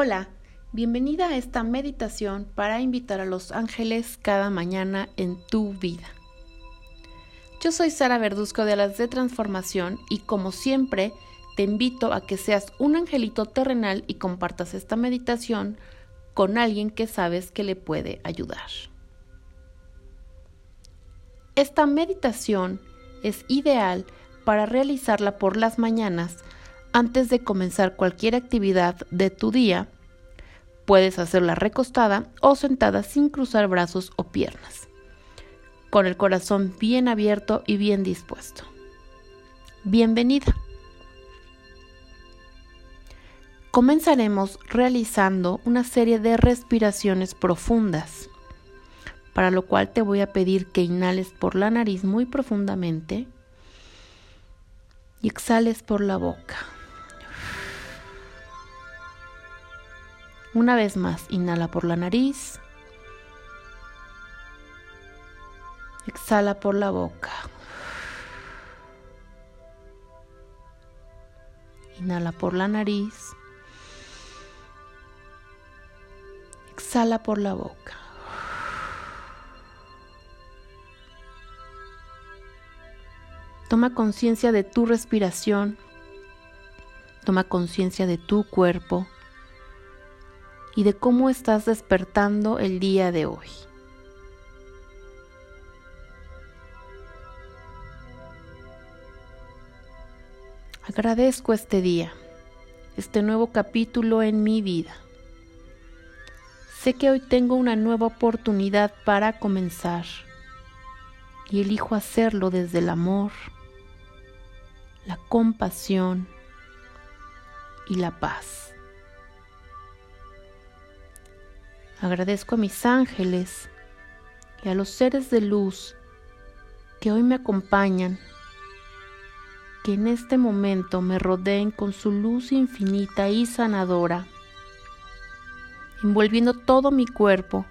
Hola, bienvenida a esta meditación para invitar a los ángeles cada mañana en tu vida. Yo soy Sara Verduzco de Alas de Transformación y como siempre te invito a que seas un angelito terrenal y compartas esta meditación con alguien que sabes que le puede ayudar. Esta meditación es ideal para realizarla por las mañanas antes de comenzar cualquier actividad de tu día, puedes hacerla recostada o sentada sin cruzar brazos o piernas, con el corazón bien abierto y bien dispuesto. Bienvenida. Comenzaremos realizando una serie de respiraciones profundas, para lo cual te voy a pedir que inhales por la nariz muy profundamente y exhales por la boca. Una vez más, inhala por la nariz. Exhala por la boca. Inhala por la nariz. Exhala por la boca. Toma conciencia de tu respiración. Toma conciencia de tu cuerpo y de cómo estás despertando el día de hoy. Agradezco este día, este nuevo capítulo en mi vida. Sé que hoy tengo una nueva oportunidad para comenzar y elijo hacerlo desde el amor, la compasión y la paz. Agradezco a mis ángeles y a los seres de luz que hoy me acompañan, que en este momento me rodeen con su luz infinita y sanadora, envolviendo todo mi cuerpo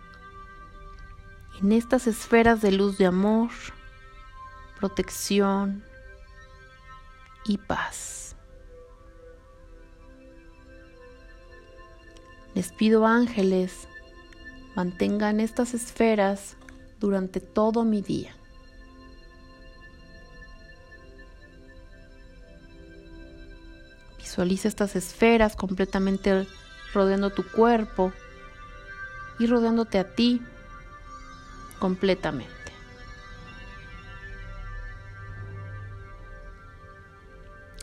en estas esferas de luz de amor, protección y paz. Les pido ángeles mantengan estas esferas durante todo mi día. Visualiza estas esferas completamente rodeando tu cuerpo y rodeándote a ti completamente.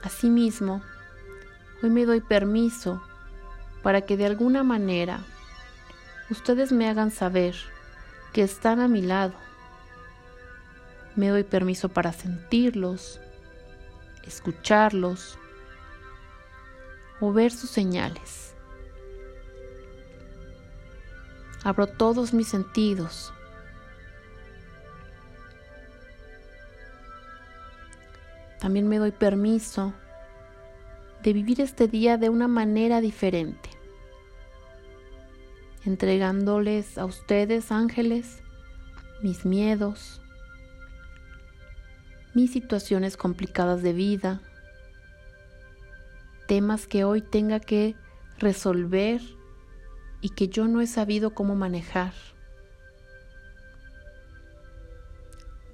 Asimismo, hoy me doy permiso para que de alguna manera ustedes me hagan saber que están a mi lado. Me doy permiso para sentirlos, escucharlos o ver sus señales. Abro todos mis sentidos. También me doy permiso de vivir este día de una manera diferente entregándoles a ustedes, ángeles, mis miedos, mis situaciones complicadas de vida, temas que hoy tenga que resolver y que yo no he sabido cómo manejar,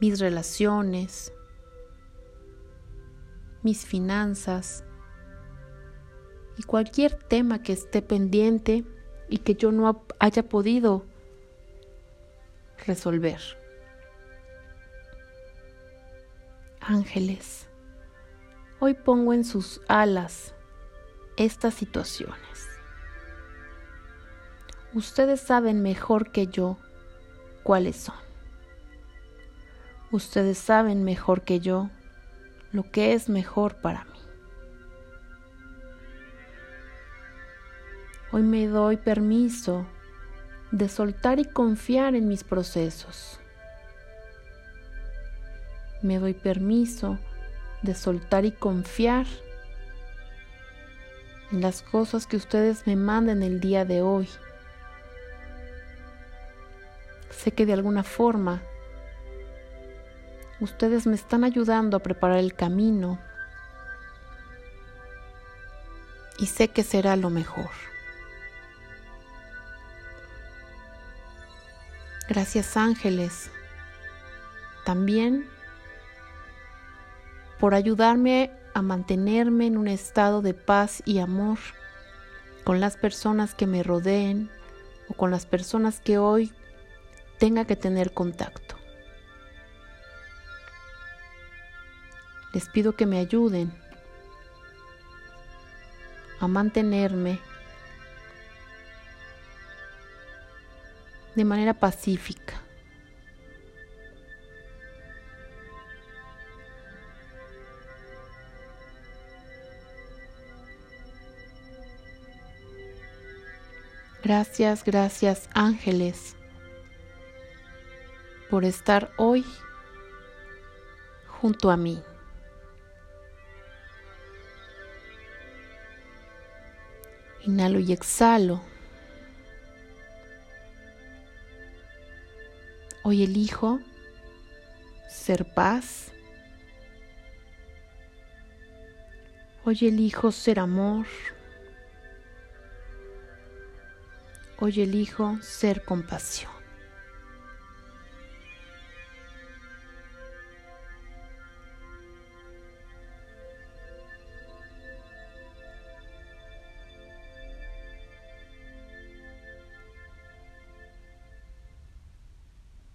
mis relaciones, mis finanzas y cualquier tema que esté pendiente y que yo no haya podido resolver. Ángeles, hoy pongo en sus alas estas situaciones. Ustedes saben mejor que yo cuáles son. Ustedes saben mejor que yo lo que es mejor para mí. Hoy me doy permiso de soltar y confiar en mis procesos. Me doy permiso de soltar y confiar en las cosas que ustedes me manden el día de hoy. Sé que de alguna forma ustedes me están ayudando a preparar el camino y sé que será lo mejor. Gracias ángeles. También por ayudarme a mantenerme en un estado de paz y amor con las personas que me rodeen o con las personas que hoy tenga que tener contacto. Les pido que me ayuden a mantenerme de manera pacífica. Gracias, gracias ángeles por estar hoy junto a mí. Inhalo y exhalo. Hoy elijo ser paz. Hoy elijo ser amor. Hoy elijo ser compasión.